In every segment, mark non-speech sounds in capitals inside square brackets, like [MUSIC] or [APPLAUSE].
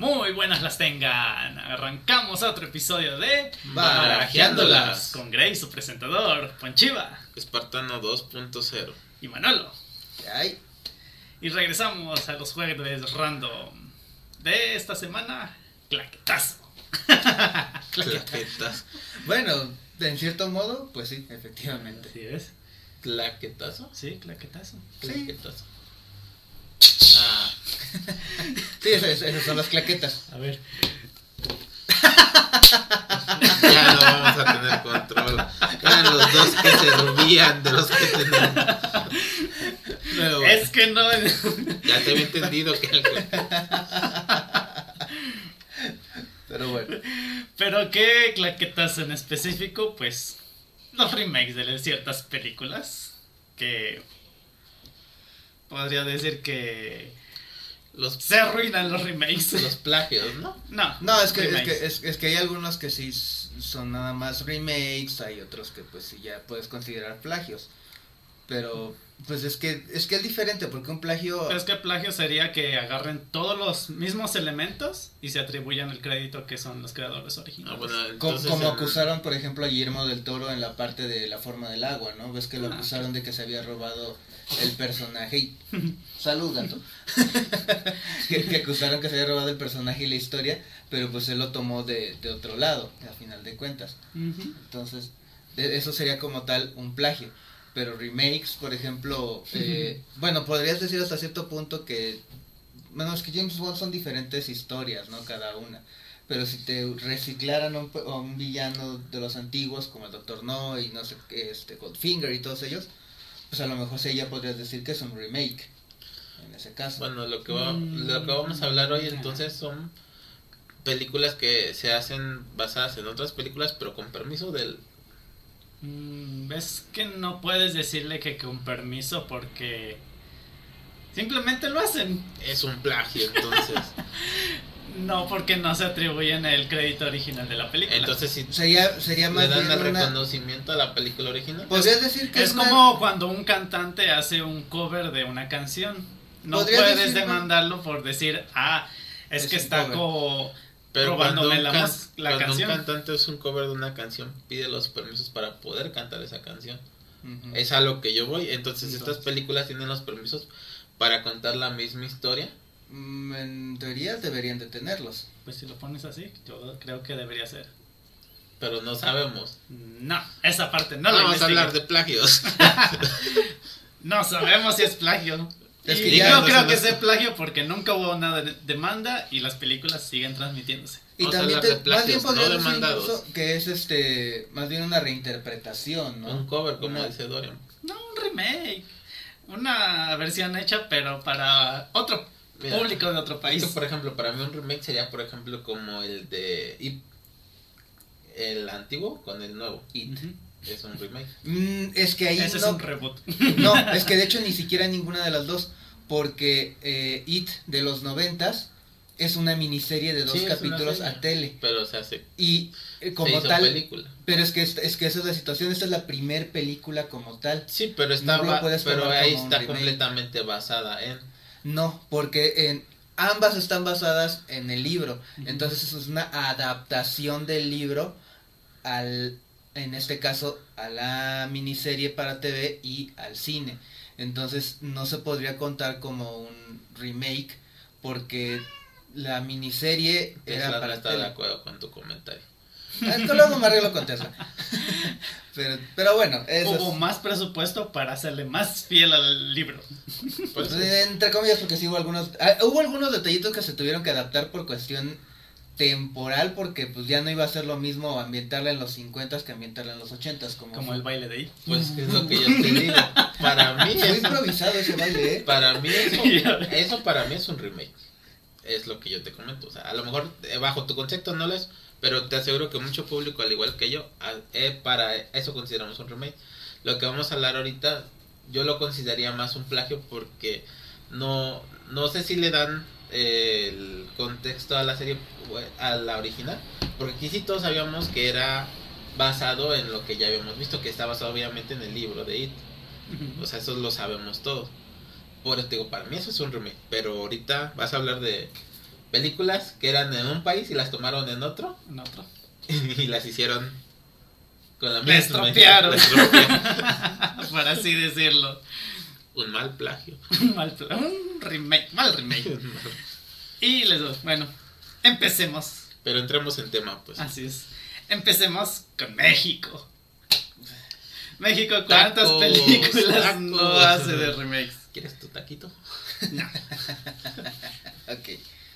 Muy buenas las tengan. Arrancamos otro episodio de Barajeándolas. con Gray, su presentador, Ponchiva Espartano 2.0. y Manolo. Ay, Y regresamos a los juegos random de esta semana. Claquetazo. [LAUGHS] Claquetas. bueno, en cierto modo, pues sí, efectivamente. ¿Sí ves? Claquetazo. Sí, claquetazo. Sí. Claquetazo. Ah, Sí, esas, esas son las claquetas. A ver. ya no vamos a tener control. Eran los dos que se rubían de los que tenemos. Pero bueno, Es que no. Ya te había entendido que el- pero bueno. Pero qué claquetazo en específico, pues los remakes de ciertas películas que podría decir que los, se arruinan los remakes. [LAUGHS] los plagios, ¿no? No, No, es que, es que, es, es que hay algunos que sí son nada más remakes, hay otros que pues sí ya puedes considerar plagios. Pero pues es que es que es diferente porque un plagio Pero es que plagio sería que agarren todos los mismos elementos y se atribuyan el crédito que son los creadores originales. Ah, bueno, co- entonces como el- acusaron por ejemplo a Guillermo del Toro en la parte de la forma del agua, ¿no? Ves que lo Ah, acusaron de que se había robado el personaje y [LAUGHS] salud gato. [LAUGHS] que, que acusaron que se había robado el personaje y la historia, pero pues él lo tomó de, de otro lado, a final de cuentas. Entonces, de- eso sería como tal un plagio. Pero remakes, por ejemplo, eh, bueno, podrías decir hasta cierto punto que, bueno, es que James Bond son diferentes historias, ¿no? Cada una. Pero si te reciclaran a un, un villano de los antiguos, como el Doctor No y no sé qué, este, Goldfinger y todos ellos, pues a lo mejor sí ya podrías decir que es un remake. En ese caso. Bueno, lo que, va- Mm. lo que vamos a hablar hoy entonces son películas que se hacen basadas en otras películas, pero con permiso del... Mm, Ves que no puedes decirle que con permiso porque simplemente lo hacen. Es un plagio, entonces. [LAUGHS] No porque no se atribuyen el crédito original de la película. entonces si sería, sería más le dan bien el una- reconocimiento a la película original. Podrías decir que es es una- como cuando un cantante hace un cover de una canción. No puedes decir, demandarlo por decir, ah, es, Es que está cover. como Pero cuando, robándome un, la, la cuando un cantante es un cover de una canción, pide los permisos para poder cantar esa canción. Es a lo que yo voy. Entonces, estas películas tienen los permisos para contar la misma historia. Mm, En teoría deberían de tenerlos. Pues si lo pones así, yo creo que debería ser. Pero no sabemos. No, esa parte no la Vamos a hablar de plagios. [LAUGHS] No sabemos si es plagio. Es que ya no no creo que sea plagio porque nunca hubo una de- demanda y las películas siguen transmitiéndose. Y Vamos también te- de más bien plagios, podría no decir demandados. incluso que es este más bien una reinterpretación, ¿no? un cover, como Una- dice Dorian. No, un remake. Una versión hecha pero para otro Mira, público de otro país. Esto, por ejemplo, para mí un remake sería, por ejemplo, como el de It. El antiguo con el nuevo. It. Es un remake. Mm, es que ahí Ese es no, un reboot. [LAUGHS] no, es que de hecho [LAUGHS] ni siquiera ninguna de las dos, porque eh, It de los noventas es una miniserie de dos Sí, es capítulos serie. a tele Pero se hace. y eh, se como hizo tal, película. pero es que es, es que esa es la situación, esta es la primer película como tal. Sí, pero está No puedes pero ahí está remake. completamente basada en. No, porque en ambas están basadas en el libro. Entonces eso es una adaptación del libro al en este caso a la miniserie para TV y al cine. Entonces no se podría contar como un remake porque la miniserie era no para está de acuerdo con tu comentario. Esto luego me arreglo con Tesla. [LAUGHS] pero, pero bueno, eso Hubo es- más presupuesto para hacerle más fiel al libro. Pues, entre comillas, porque sí hubo algunos, ah, hubo algunos detallitos que se tuvieron que adaptar por cuestión temporal, porque pues ya no iba a ser lo mismo ambientarla en los 50 que ambientarla en los 80 como, Como el baile de ahí. Pues es lo que yo te digo. Para mí Fue es, improvisado ese baile, ¿eh? para mí eso, [LAUGHS] eso para mí es un remake. Es lo que yo te comento. O sea, a lo mejor eh, bajo tu concepto no lo es, pero te aseguro que mucho público, al igual que yo, eh, para eso consideramos un remake. Lo que vamos a hablar ahorita, yo lo consideraría más un plagio porque no, no sé si le dan eh, el contexto a la serie, a la original, porque aquí sí todos sabíamos que era basado en lo que ya habíamos visto, que está basado obviamente en el libro de It. O sea, eso lo sabemos todos. Por eso te digo, para mí eso es un remake. Pero ahorita vas a hablar de películas que eran en un país y las tomaron en otro En otro. [LAUGHS] y las hicieron con la misma estropearon. [LAUGHS] Por así decirlo. Un mal plagio. [LAUGHS] Un mal, pla- un remake, mal remake. Y les doy, bueno, empecemos. Pero entremos en tema, pues. Así es. Empecemos con México. México, ¿cuántas Tacos, películas tacos. no hace de remakes? ¿Quieres tu taquito? No. Ok.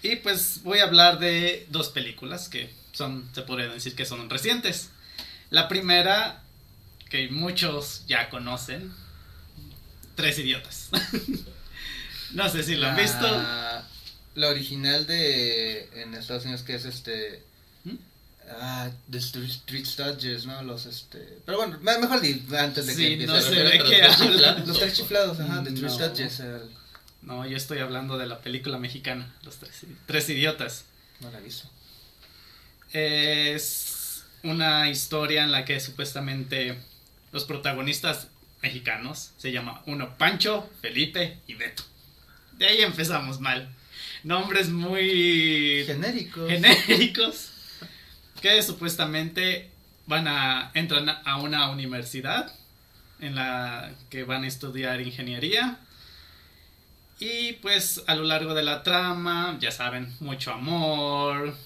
Y pues voy a hablar de dos películas que son, se podría decir que son recientes. La primera, que muchos ya conocen, Tres Idiotas. [LAUGHS] no sé si lo han visto. La, la original de en Estados Unidos que es este ¿Mm? ah, The Street, Stooges, ¿no? Los este, pero bueno, me- mejor di antes de Sí, que empiece. no sé de los qué tres hablan. chiflados. Los tres chiflados, ajá, The Street. Stooges, el- No, yo estoy hablando de la película mexicana, Los Tres, Tres Idiotas. no la he visto. Es una historia en la que supuestamente los protagonistas mexicanos se llama uno Pancho, Felipe y Beto. De ahí empezamos mal. Nombres muy Genéricos. genéricos que supuestamente van a entran a una universidad en la que van a estudiar ingeniería y pues a lo largo de la trama ya saben mucho amor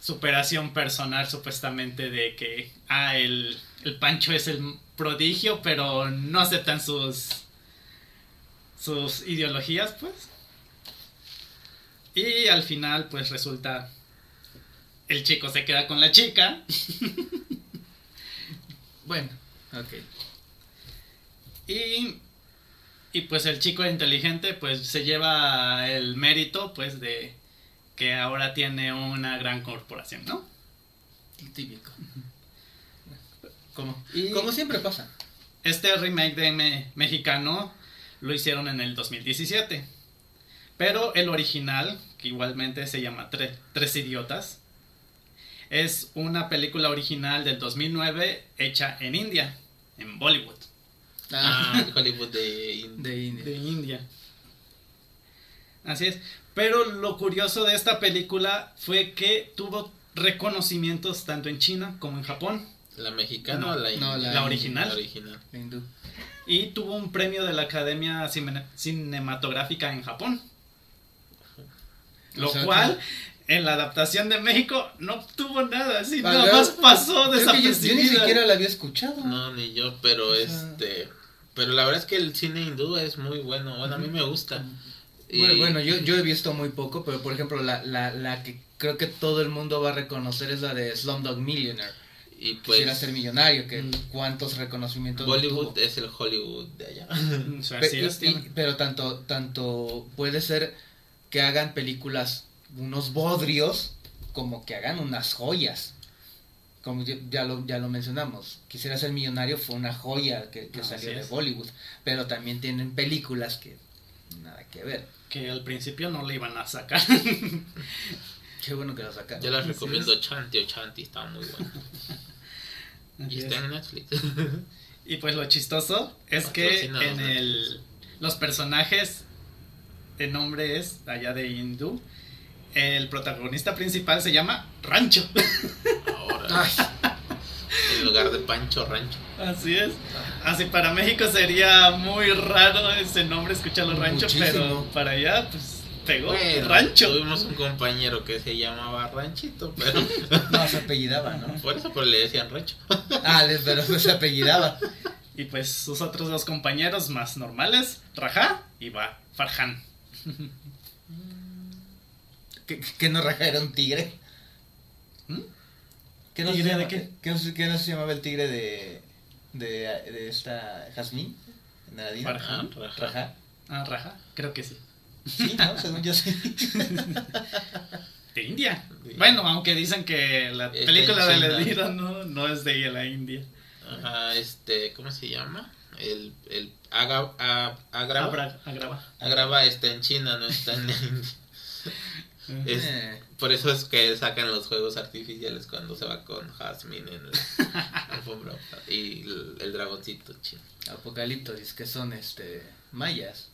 superación personal supuestamente de que ah el, el Pancho es el prodigio pero no aceptan sus sus ideologías pues y al final, pues resulta. El chico se queda con la chica. [LAUGHS] Bueno, ok. Y. Y pues el chico inteligente, pues se lleva el mérito, pues de que ahora tiene una gran corporación, ¿no? Típico. Como, Y- como siempre pasa. Este remake de me- mexicano lo hicieron en el 2017. Pero el original, que igualmente se llama Tre- Tres Idiotas, es una película original del 2009 hecha en India, en Bollywood. Ah, Hollywood de India. de India. de India. Así es. Pero lo curioso de esta película fue que tuvo reconocimientos tanto en China como en Japón. ¿La mexicana No, o la no, la La original. La original. La hindú. Y tuvo un premio de la Academia Cine- Cinematográfica en Japón. Lo O sea cual, en la adaptación de México, no obtuvo nada. Así, Vale, nada más pasó que yo, yo desapercibida. ni siquiera la había escuchado. No, ni yo, pero O sea- este. Pero la verdad es que el cine hindú es muy bueno. Bueno, a mí me gusta. Y- Bueno, bueno, yo, yo he visto muy poco, pero por ejemplo, la, la, la que creo que todo el mundo va a reconocer es la de Slumdog Millionaire. Y Quisiera pues. ser millonario, que Mm. cuántos reconocimientos no Bollywood tuvo. es el Hollywood de allá. [LAUGHS] O sea, Pe- así y- es, y- tiene- pero tanto, tanto puede ser que hagan películas, unos bodrios, como que hagan unas joyas. Como ya, ya lo, ya lo mencionamos, Quisiera ser millonario fue una joya que, salió de es. Bollywood, pero también tienen películas que nada que ver. que al principio no le iban a sacar. [LAUGHS] Qué bueno que lo sacaron. Yo les recomiendo Chanti o Chanti, está muy bueno. [LAUGHS] Y es. está en Netflix. [LAUGHS] Y pues lo chistoso es que en el los personajes el nombre es allá de hindú. El protagonista principal se llama Rancho. [LAUGHS] En lugar de Pancho Rancho. Así es. Así para México sería muy raro ese nombre escucharlo Rancho, Muchísimo. pero para allá pues pegó Bueno, Rancho. Tuvimos un compañero que se llamaba Ranchito, pero [LAUGHS] no, se apellidaba, ¿no? por eso pero le decían Rancho. [LAUGHS] Ah, pero se apellidaba. Y pues sus otros dos compañeros más normales, Rajá y va Farhan. ¿Que, que no raja era un tigre? ¿Mm? ¿Qué no, se ¿Tigre de llama- qué? ¿Qué no, se- qué no se llamaba el tigre de, de, de esta Jazmín? Farhan. Raja. Raja. Ah, Raja, creo que sí. Sí, ¿no? [LAUGHS] Según yo sí. De India. Sí. Bueno, aunque dicen que la en película de. Ledira no, no es de la India. Ajá, este, ¿cómo se llama? El, el Aga, a- Agrava. Abra- agrava. Agrava está en China, no está en la India. [LAUGHS] Es- por eso es que sacan los juegos artificiales cuando se va con Jasmine en la [LAUGHS] alfombra y el, el dragoncito chino. Apocalipsis, que son este mayas.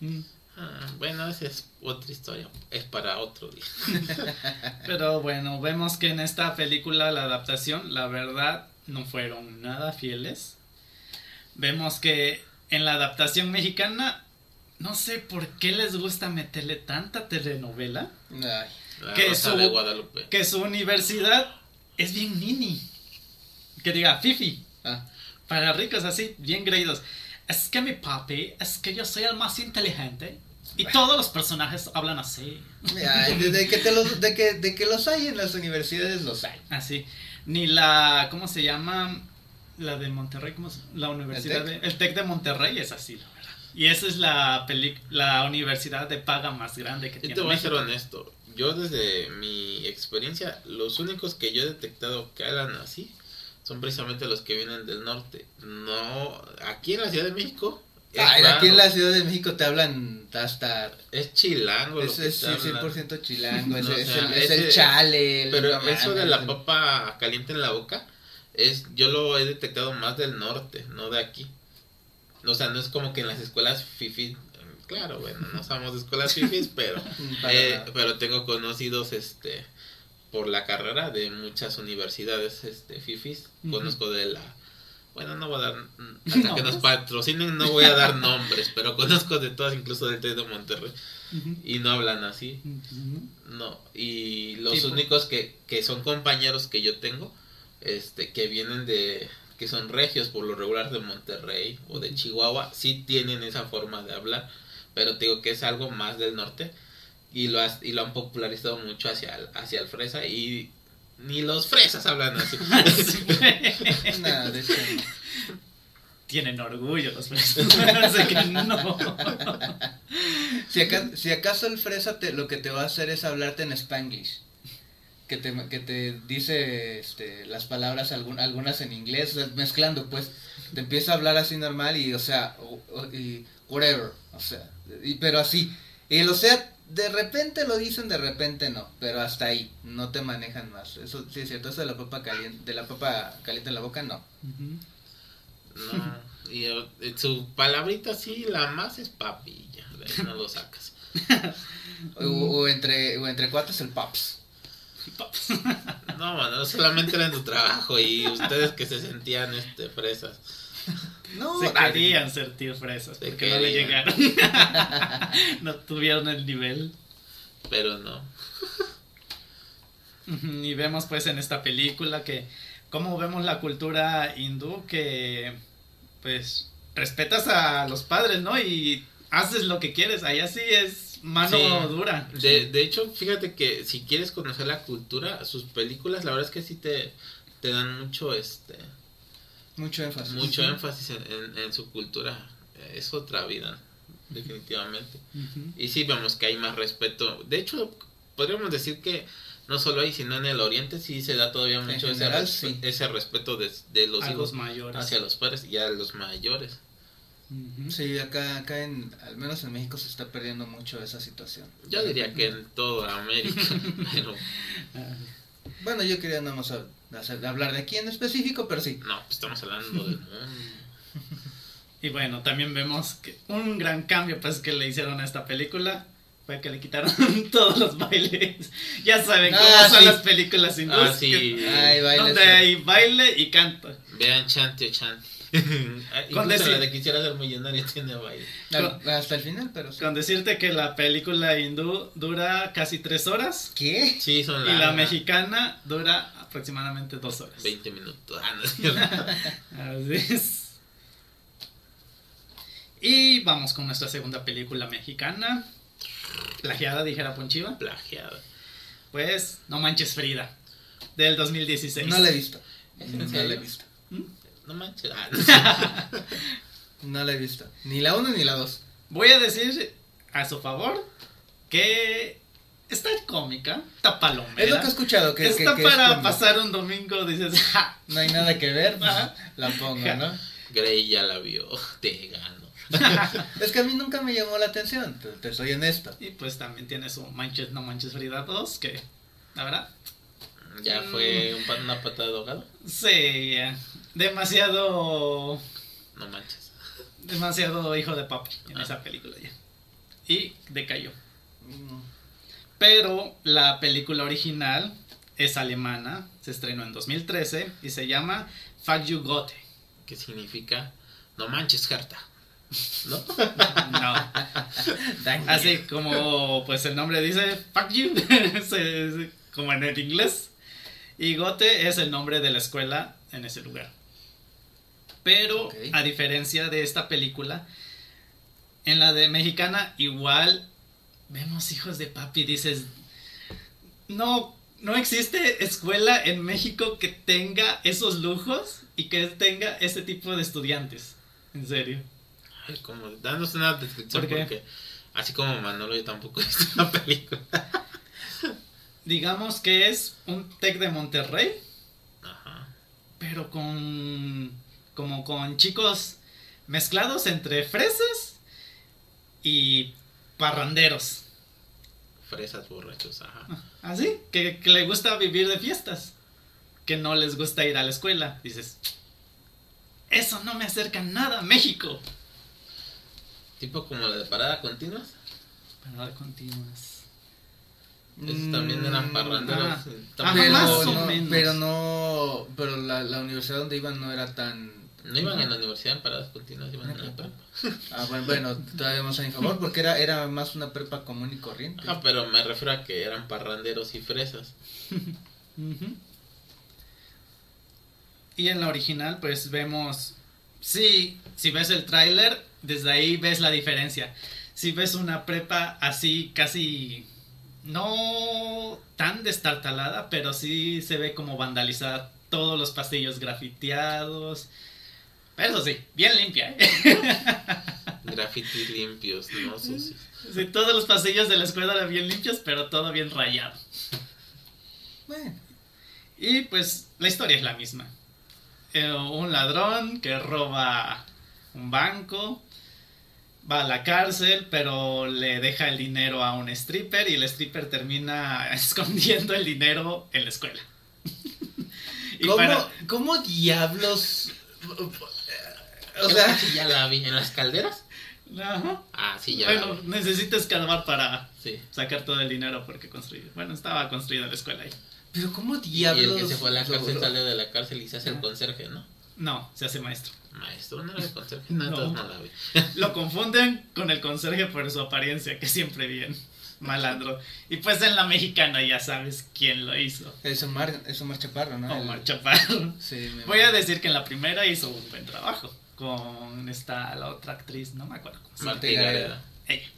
Mm. Ah, bueno, esa es otra historia. Es para otro día. [LAUGHS] Pero bueno, vemos que en esta película la adaptación, la verdad, no fueron nada fieles. Vemos que en la adaptación mexicana, no sé por qué les gusta meterle tanta telenovela, Ay, La Que su- de Guadalupe. que su universidad es bien nini. Que diga, Fifi, ah. para ricos así, bien creídos. Es que mi papi, es que yo soy el más inteligente. Y todos los personajes hablan así. Ay, de, de que te los, de, que, de que los hay en las universidades, los hay. Así. Ni la. ¿Cómo se llama? La de Monterrey. ¿Cómo se- La universidad. ¿El de, el TEC de Monterrey es así. Y esa es la, peli, la universidad de paga más grande que Yo tiene. te voy a ser honesto. Yo desde mi experiencia, los únicos que yo he detectado que hablan así son precisamente los que vienen del norte. No, aquí en la Ciudad de México. es Ay, aquí en la Ciudad de México te hablan hasta... Es chilango. Es, que es te hablan. 100% chilango, [LAUGHS] es, No, o es sea, el, es el ese- chale. Pero eso de la papa caliente en la boca, es yo lo he detectado más del norte, no de aquí. O sea, no es como que en las escuelas fifi, claro, bueno, no somos de escuelas fifis, pero [LAUGHS] eh, pero tengo conocidos este por la carrera de muchas universidades este fifis, conozco de la bueno, no voy a dar [LAUGHS] hasta que nos patrocinen no voy a dar nombres, pero conozco de todas incluso del TEC de Monterrey. Y no hablan así. No, y los Tipo. únicos que, que son compañeros que yo tengo, este, que vienen de, que son regios por lo regular de Monterrey o de Chihuahua, sí tienen esa forma de hablar, pero te digo que es algo más del norte y lo, has- y lo han popularizado mucho hacia el, hacia el fresa y ni los fresas hablan así. [LAUGHS] Nada, de hecho, no. Tienen orgullo los fresas. [LAUGHS] Así que no. Si, aca- si acaso el fresa te, lo que te va a hacer es hablarte en spanglish. Que te, que te dice este, las palabras, algún- algunas en inglés, mezclando, pues. Te empieza a hablar así normal y, o sea, o- o- y whatever, o sea, y, pero así. Y, o sea, de repente lo dicen, de repente no, pero hasta ahí, no te manejan más. Eso sí es cierto, eso de la papa caliente, de la papa caliente en la boca, no. Y eh, su palabrita sí, la más es papi, y ya, de ahí no lo sacas. [LAUGHS] O, o entre, o entre cuates el pops. [LAUGHS] No, mano, solamente era en tu trabajo y ustedes que se sentían este fresas. No, Se ay, querían sentir fresas Se porque no le llegaron. [LAUGHS] no tuvieron el nivel. Pero no. Y vemos pues en esta película que como vemos la cultura hindú que pues respetas a los padres, ¿no? Y haces lo que quieres. Allá sí es mano Sí. dura. De, de hecho, fíjate que si quieres conocer la cultura, sus películas, la verdad es que sí te, te dan mucho este Mucho énfasis. mucho énfasis en, en- en su cultura. Es otra vida, definitivamente. Y sí vemos que hay más respeto. De hecho, podríamos decir que no solo ahí, sino en el oriente sí se da todavía mucho ese, sí. ese respeto de, de los a hijos los mayores. hacia los padres y a los mayores. Ujú. Sí, acá, acá en, al menos en México se está perdiendo mucho esa situación. Yo diría que en toda América, [LAUGHS] pero Ah, Bueno, yo quería nada más hablar de aquí en específico, pero sí. no, pues estamos hablando del mundo. Y bueno, también vemos que un gran cambio pues que le hicieron a esta película fue que le quitaron [LAUGHS] todos los bailes. Ya saben cómo Ah, son sí. las películas hindúes. Ah, sí. que- Ay, baile. donde hay baile y canto. Vean Chanti o Chanti. Con decir- la de quisiera ser millonario [LAUGHS] tiene baile. Hasta el final, pero sí. Con decirte que la película hindú dura casi tres horas ¿Qué? Sí, son y la largas. mexicana dura aproximadamente dos horas. 20 minutos. Ah, no es cierto. [LAUGHS] Así es. Y vamos con nuestra segunda película mexicana. Plagiada, dijera Ponchiva. Plagiada. Pues, No Manches Frida. Del 2016. No la he visto. ¿En No la he visto. No manches. Ah, no. [LAUGHS] No la he visto. Ni la uno ni la dos. Voy a decir a su favor que está cómica, está palomera. Es lo que he escuchado. Que, está que es para pasar un domingo, dices, [LAUGHS] "Ja". No hay nada que ver. pues, Ajá. la pongo, ¿no? Grey ya la vio. [LAUGHS] Te gano. Es que a mí nunca me llamó la atención. Te, te soy honesto. Y pues también tiene su Manches, No Manches Frida 2, que la verdad, Ya Mm. fue un una patada de ahogado. sí, demasiado, No manches. demasiado hijo de papi en Ah. esa película ya. y decayó. Mm, Pero la película original es alemana, se estrenó en 2013 y se llama Fuck You Goethe. Que significa no manches, Herta. ¿No? [LAUGHS] No, así como pues el nombre dice Fuck You, [LAUGHS] como en el inglés. Y Goethe es el nombre de la escuela en ese lugar. Pero a diferencia de esta película, en la de mexicana igual vemos hijos de papi, dices, no, no existe escuela en México que tenga esos lujos y que tenga ese tipo de estudiantes. En serio. Ay, como danos una descripción porque así como Manolo yo tampoco he visto la película. [LAUGHS] Digamos que es un TEC de Monterrey, Ajá. pero con como con chicos mezclados entre fresas y parranderos. Fresas borrachos, ajá. Así, que, que le gusta vivir de fiestas, que no les gusta ir a la escuela. Dices, eso no me acerca nada a México. Tipo como la de parada continuas. No continuas. Esos también eran Mm, parranderos. ah. También Ajá, Pero más o no, menos. pero no, pero la, la universidad donde iban no era tan... No iban en la universidad en paradas continuas, iban en la prepa. Ah, bueno, bueno, todavía más a mi favor, porque era, era más una prepa común y corriente. Ajá, pero me refiero a que eran parranderos y fresas. [LAUGHS] Y en la original, pues vemos. Sí, si ves el tráiler, desde ahí ves la diferencia. Si ves una prepa así, casi. No tan destartalada, pero sí se ve como vandalizada. Todos los pasillos grafiteados. Eso sí, bien limpia, ¿eh? [LAUGHS] Grafitis limpios, no sucios. Sí, todos los pasillos de la escuela eran bien limpios, pero todo bien rayado. Bueno, Y pues la historia es la misma. Eh, un ladrón que roba un banco, va a la cárcel, pero le deja el dinero a un stripper y el stripper termina [LAUGHS] escondiendo el dinero en la escuela. [LAUGHS] y ¿cómo, para- ¿cómo diablos? O sea, que ya la vi. ¿En las calderas? Ajá. Ah, sí, ya Bueno, necesita escarbar para Sí. sacar todo el dinero porque construyó. Bueno, estaba construida la escuela ahí. pero ¿cómo Y diablos? el que se fue a la cárcel sale de la cárcel y se hace el conserje, ¿no? No, se hace maestro. Maestro, no era el conserje. No, No. vi. [LAUGHS] Lo confunden con el conserje por su apariencia, que siempre bien malandro. Y pues en la mexicana ya sabes quién lo hizo. Es Omar, es Omar Chaparro, ¿no? Omar El- Chaparro. Sí, me- Voy a decir que en la primera hizo un buen trabajo. Con esta, la otra actriz, no me acuerdo cómo. Marta Gareda. Gareda. Ella.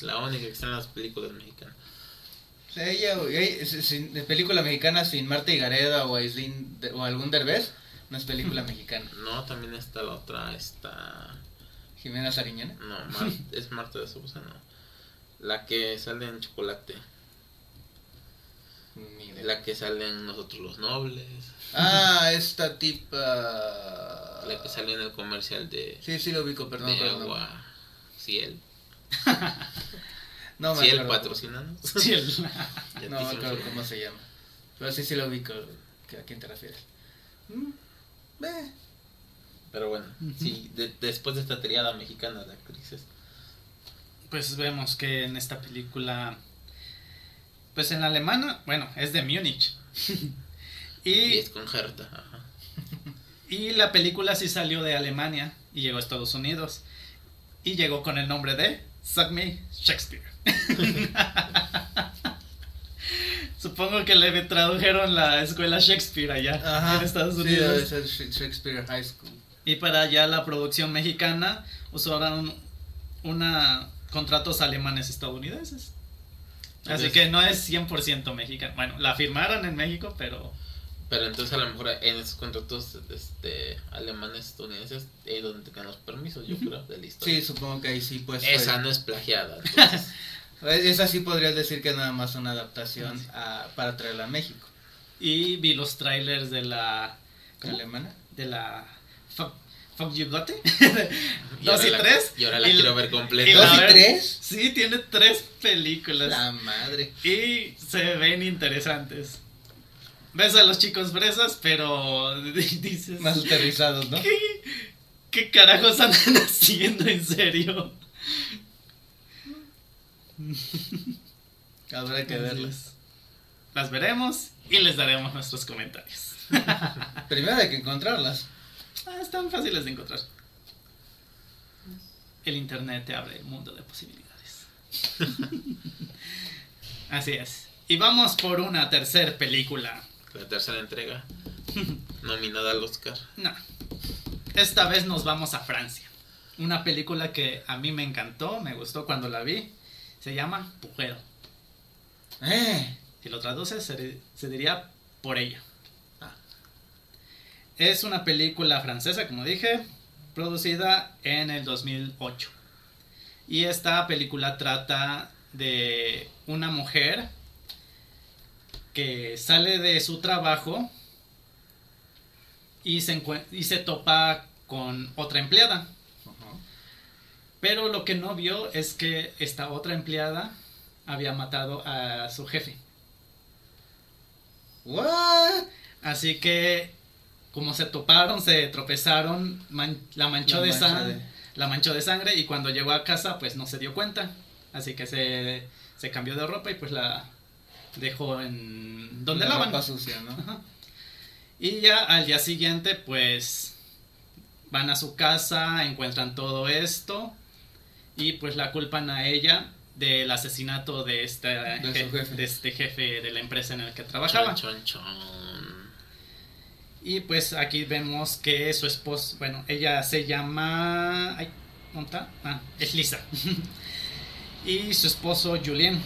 La única que está en las películas mexicanas. O sea, ella, de película mexicana sin Marta y Gareda o, Aislinn de- o algún Derbez, no es película mexicana. No, también está la otra, está... Jimena Sariñana. No, Mar- [LAUGHS] es Marta de Sousa, no. La que sale en Chocolate. Idea. La que sale en Nosotros los Nobles. Ah, [LAUGHS] esta tipa. La que sale en el comercial de, Sí, sí lo ubico, perdón. de perdón. agua. Ciel. [LAUGHS] No me Ciel acuerdo. patrocinanos. Sí, el- Ya No me acuerdo cómo se llama. Pero sí, sí lo ubico. ¿A quién te refieres? Eh, Pero bueno, sí, de- después de esta triada mexicana de actrices. Pues vemos que en esta película. Pues en la alemana, bueno, es de Múnich. [LAUGHS] Y y, es con Herta. Ajá. [LAUGHS] y la película sí salió de Alemania y llegó a Estados Unidos. Y llegó con el nombre de Suck Me Shakespeare. [LAUGHS] Supongo que le tradujeron la escuela Shakespeare allá Ajá. en Estados sí, Unidos. debe ser Sh- Shakespeare High School. Y para allá la producción mexicana usaron una contratos alemanes estadounidenses. Así Entonces- que no es 100% mexicano. Bueno, la firmaron en México, pero Pero entonces a lo mejor en esos contratos este, alemanes estadounidenses es donde tengan los permisos, yo creo, de la historia. Sí, supongo que ahí sí, pues. Esa fue- no es plagiada. Entonces, [LAUGHS] Esa sí podrías decir que es nada más una adaptación a- para traerla a México. y vi los trailers de la ¿cómo? ¿Alemana? de la Fuck, Fuck You Got It. y [LAUGHS] Dos y la- tres. Y ahora la Y- quiero ver completa. ¿Dos y tres? Sí, tiene tres películas. La madre. Y se ven interesantes. Ves a los chicos fresas, pero [LAUGHS] dices... Más aterrizados, ¿no? ¿Qué, qué carajos andan [LAUGHS] haciendo en serio? [LAUGHS] Habrá que verlas. Las veremos y les daremos nuestros comentarios. [LAUGHS] Primero hay que encontrarlas. Ah, están fáciles de encontrar. El internet te abre un mundo de posibilidades. [LAUGHS] Así es. Y vamos por una tercera película. La tercera entrega. Nominada al Oscar. No. Esta vez nos vamos a Francia. Una película que a mí me encantó, me gustó cuando la vi. Se llama Pujero. Eh. Si lo traduce, se, se diría por ella. Ah. Es una película francesa, como dije, producida en el 2008. Y esta película trata de una mujer que sale de su trabajo y se, y se topa con otra empleada. Pero lo que no vio es que esta otra empleada había matado a su jefe. What? Así que, como se toparon, se tropezaron, man- la manchó La de sangre. de- La manchó de sangre y cuando llegó a casa, pues no se dio cuenta. Así que se, se cambió de ropa y pues la dejó en donde La lavan. ropa sucia, ¿no? Ajá. Y ya al día siguiente, pues van a su casa, encuentran todo esto y pues la culpan a ella del asesinato de este, De su je- jefe. de este jefe de la empresa en el que trabajaba. Chon, chon, chon. Y pues aquí vemos que su esposo, bueno, ella se llama... Ay, ¿dónde está? Ah, es Lisa. [LAUGHS] y su esposo Julien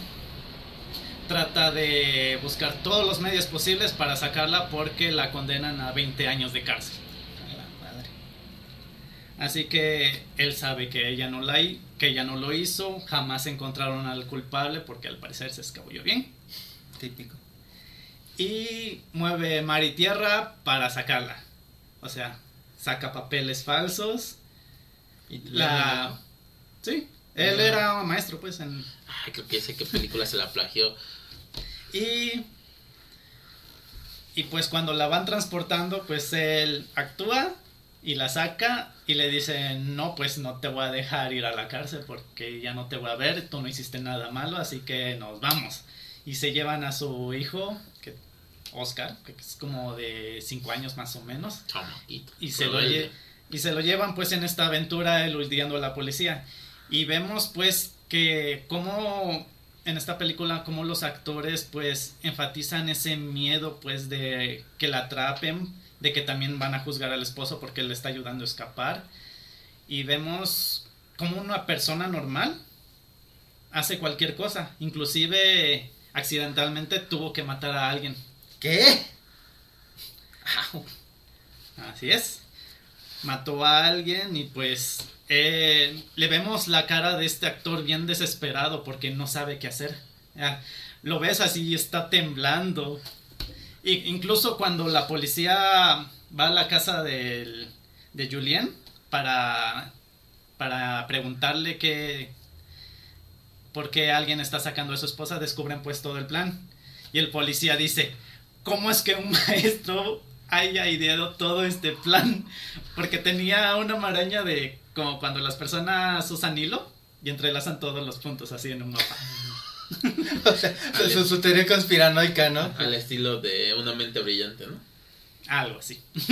trata de buscar todos los medios posibles para sacarla porque la condenan a 20 años de cárcel. Así que él sabe que ella no la hi- que ella no lo hizo, jamás encontraron al culpable porque al parecer se escabulló bien Típico. y mueve mar y tierra para sacarla. O sea, saca papeles falsos. Y La Sí, él era maestro pues en Ay, creo que sé qué película se la plagió. y y pues cuando la van transportando, pues él actúa y la saca y le dice, "No, pues no te voy a dejar ir a la cárcel porque ya no te voy a ver, tú no hiciste nada malo, así que nos vamos." Y se llevan a su hijo, que Oscar, que es como de 5 años más o menos. Chamaquito. y se lo lle- y se lo llevan pues en esta aventura eludiendo a la policía y vemos pues que como en esta película como los actores pues enfatizan ese miedo pues de que la atrapen de que también van a juzgar al esposo porque le está ayudando a escapar y vemos como una persona normal hace cualquier cosa inclusive accidentalmente tuvo que matar a alguien ¿Qué? Así es. Mató a alguien y pues eh, le vemos la cara de este actor bien desesperado porque no sabe qué hacer. Ya, lo ves así, está temblando. Incluso cuando la policía va a la casa del- de Julien para, para preguntarle que por qué alguien está sacando a su esposa, descubren pues todo el plan. Y el policía dice, ¿cómo es que un [LAUGHS] maestro haya ideado todo este plan? Porque tenía una maraña de como cuando las personas usan hilo y entrelazan todos los puntos así en un mapa. [LAUGHS] O sea, su, su teoría conspiranoica, ¿no? Al estilo de una mente brillante, ¿no? Algo así. [LAUGHS]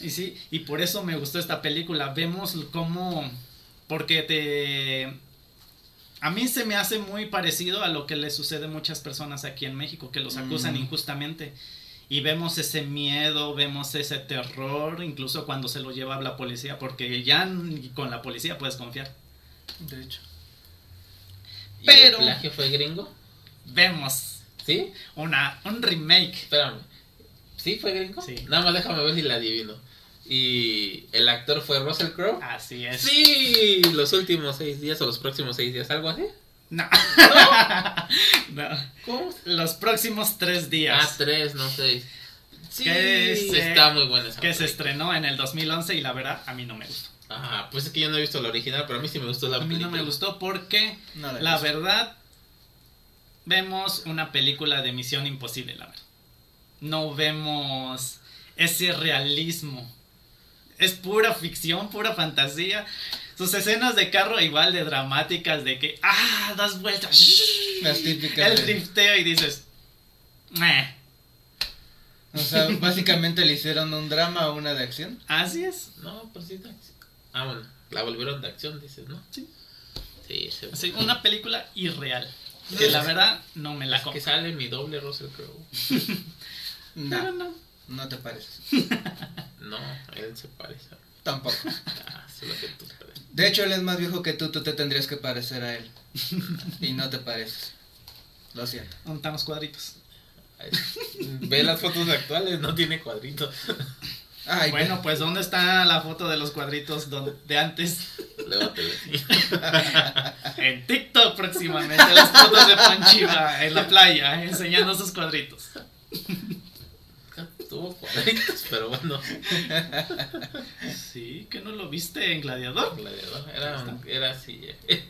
y sí, y por eso me gustó esta película. Vemos cómo. Porque te. A mí se me hace muy parecido a lo que le sucede a muchas personas aquí en México, que los acusan Mm. injustamente. Y vemos ese miedo, vemos ese terror, incluso cuando se lo lleva a la policía, porque ya con la policía puedes confiar. De hecho. ¿Y Pero- el plagio fue gringo? Vemos ¿Sí? una, un remake. Espérame. ¿Sí fue gringo? Sí. Nada más déjame ver si la adivino. Y el actor fue Russell Crowe. Así es. Sí, los últimos seis días o los próximos seis días, algo así. No. no. [LAUGHS] ¿Cómo? Los próximos tres días. Ah, tres, no seis. Sí, Que se- está muy buena esa que se estrenó en el 2011 y la verdad a mí no me gustó. Ajá, pues es que yo no he visto la original, pero a mí sí me gustó la A mí no película. me gustó porque No la he la visto. verdad vemos una película de Misión Imposible, la verdad. No vemos ese realismo. Es pura ficción, pura fantasía. sus escenas de carro igual de dramáticas, de que, ah, das vueltas. Las típicas. El de- drifteo y dices, meh. O sea, básicamente le hicieron un drama a una de acción. Así es. No, pero sí es de acción. Ah, bueno, la volvieron de acción, dices, ¿no? Sí. Sí, se Así, una película irreal. Que la verdad no me la Es que sale mi doble Russell Crowe. [LAUGHS] Pero No, no. no te pareces. [LAUGHS] No, él se parece. a- Tampoco. [LAUGHS] Ah, solo que tú pareces. De hecho, él es más viejo que tú, tú te tendrías que parecer a él. Y no te pareces. Lo siento. ¿Dónde están los cuadritos? Ay, Ve las fotos actuales, no tiene cuadritos. Ay, Bueno, pues ¿dónde está la foto de los cuadritos de antes? [LAUGHS] [LAUGHS] En TikTok próximamente, las fotos de Panchiva en la playa, enseñando sus cuadritos. [LAUGHS] Tuvo cuadritos, pero bueno. Sí, que no lo viste en Gladiador. Gladiador. Era, era así. eh.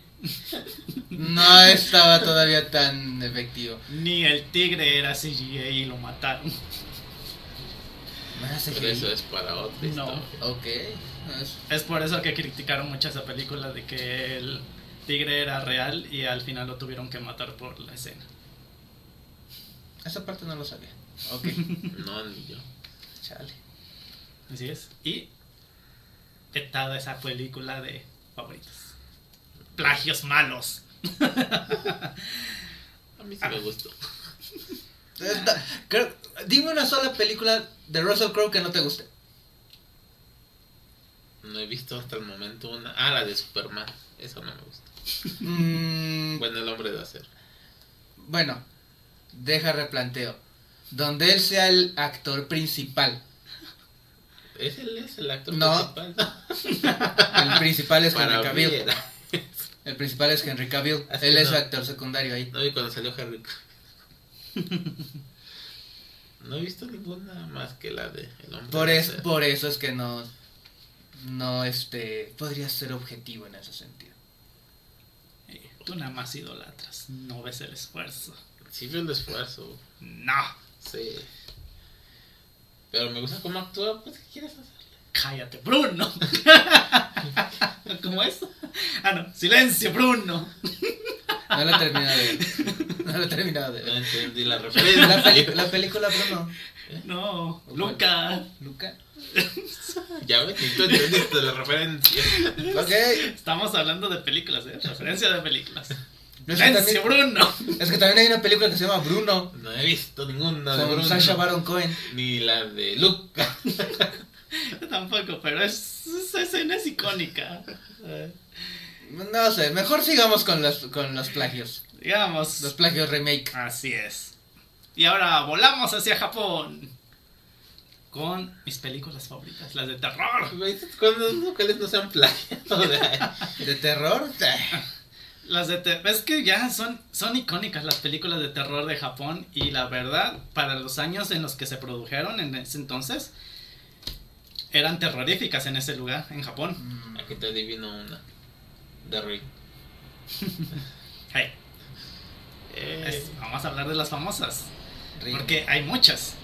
no estaba todavía tan efectivo. Ni el tigre era CGI y lo mataron. ¿Me hace Pero eso es para otra No. Ok. Es- Es por eso que criticaron mucho esa película de que el tigre era real y al final lo tuvieron que matar por la escena. Esa parte no lo sabía. Ok. [LAUGHS] No, ni yo. Chale. Así es. Y toda esa película de favoritos. Plagios malos. [LAUGHS] A mí sí me gustó. Esta- creo- dime una sola película de Russell Crowe que no te guste. No he visto hasta el momento una. Ah, la de Superman. Eso no me gusta. Mm, Bueno, el hombre de acero. bueno, deja replanteo. Donde él sea el actor principal. ¿Es él es el actor No. principal? [LAUGHS] El principal es Para Henry Cavill. El principal es Henry Cavill. Él es no. actor secundario ahí. No vi cuando salió Harry. [LAUGHS] No he visto ninguna más que la de El hombre Por de acero. por eso es que no, no, este, podría ser objetivo en ese sentido. Eh, Tú nada más idolatras, no ves el esfuerzo. Sí veo el esfuerzo. No, Sí. Pero me gusta cómo actúa. Pues, ¿qué quieres hacer? Cállate, Bruno. ¿Cómo es? Ah, no, silencio, Bruno. No lo he terminado de ver. No lo he terminado de No ver. entendí la La, referencia. peli- la película Bruno. No, Luca. Luca. Ya ves, ni tú entendiste la referencia. Ok. Estamos hablando de películas, ¿eh? Referencia de películas. Es que, Silencio, también, Bruno. es que también hay una película que se llama Bruno. No he visto ninguna de Con Bruno. Sasha Baron Cohen. Ni la de Luca. [LAUGHS] [LAUGHS] Tampoco, pero es, esa escena es icónica. No sé, mejor sigamos con los, con los plagios. digamos. Los plagios remake. Así es. Y ahora volamos hacia Japón. Con mis películas favoritas, las de terror. Locales no sean plagiados de [LAUGHS] ahí. ¿De terror? [LAUGHS] Las de te- es que ya son, son icónicas las películas de terror de Japón y la verdad, para los años en los que se produjeron en ese entonces, eran terroríficas en ese lugar, en Japón. Mm, Aquí te adivino una. De Rick. [LAUGHS] Hey, Eh, es- vamos a hablar de las famosas, Ring. porque hay muchas.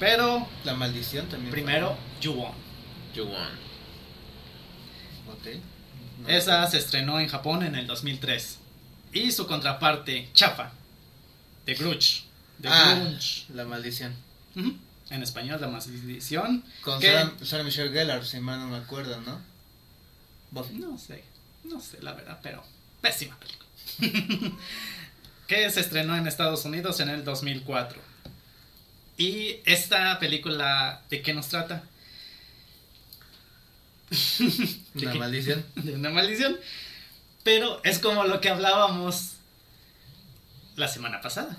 Pero La maldición también. primero, Ju-On. You won. Ok. No. Esa se estrenó en Japón en el 2003. Y su contraparte, Chapa, de Grudge. De Ah, Grunge. la maldición. En español, la maldición. Con ¿Qué? Sarah, Sarah Michelle Gellar, si mal no me acuerdo, ¿no? Buffy. No sé, no sé la verdad, pero pésima película. [LAUGHS] que se estrenó en Estados Unidos en el 2004. Y esta película, ¿de qué nos trata? ¿De [LAUGHS] Una qué? maldición. De una maldición. Pero es como lo que hablábamos la semana pasada.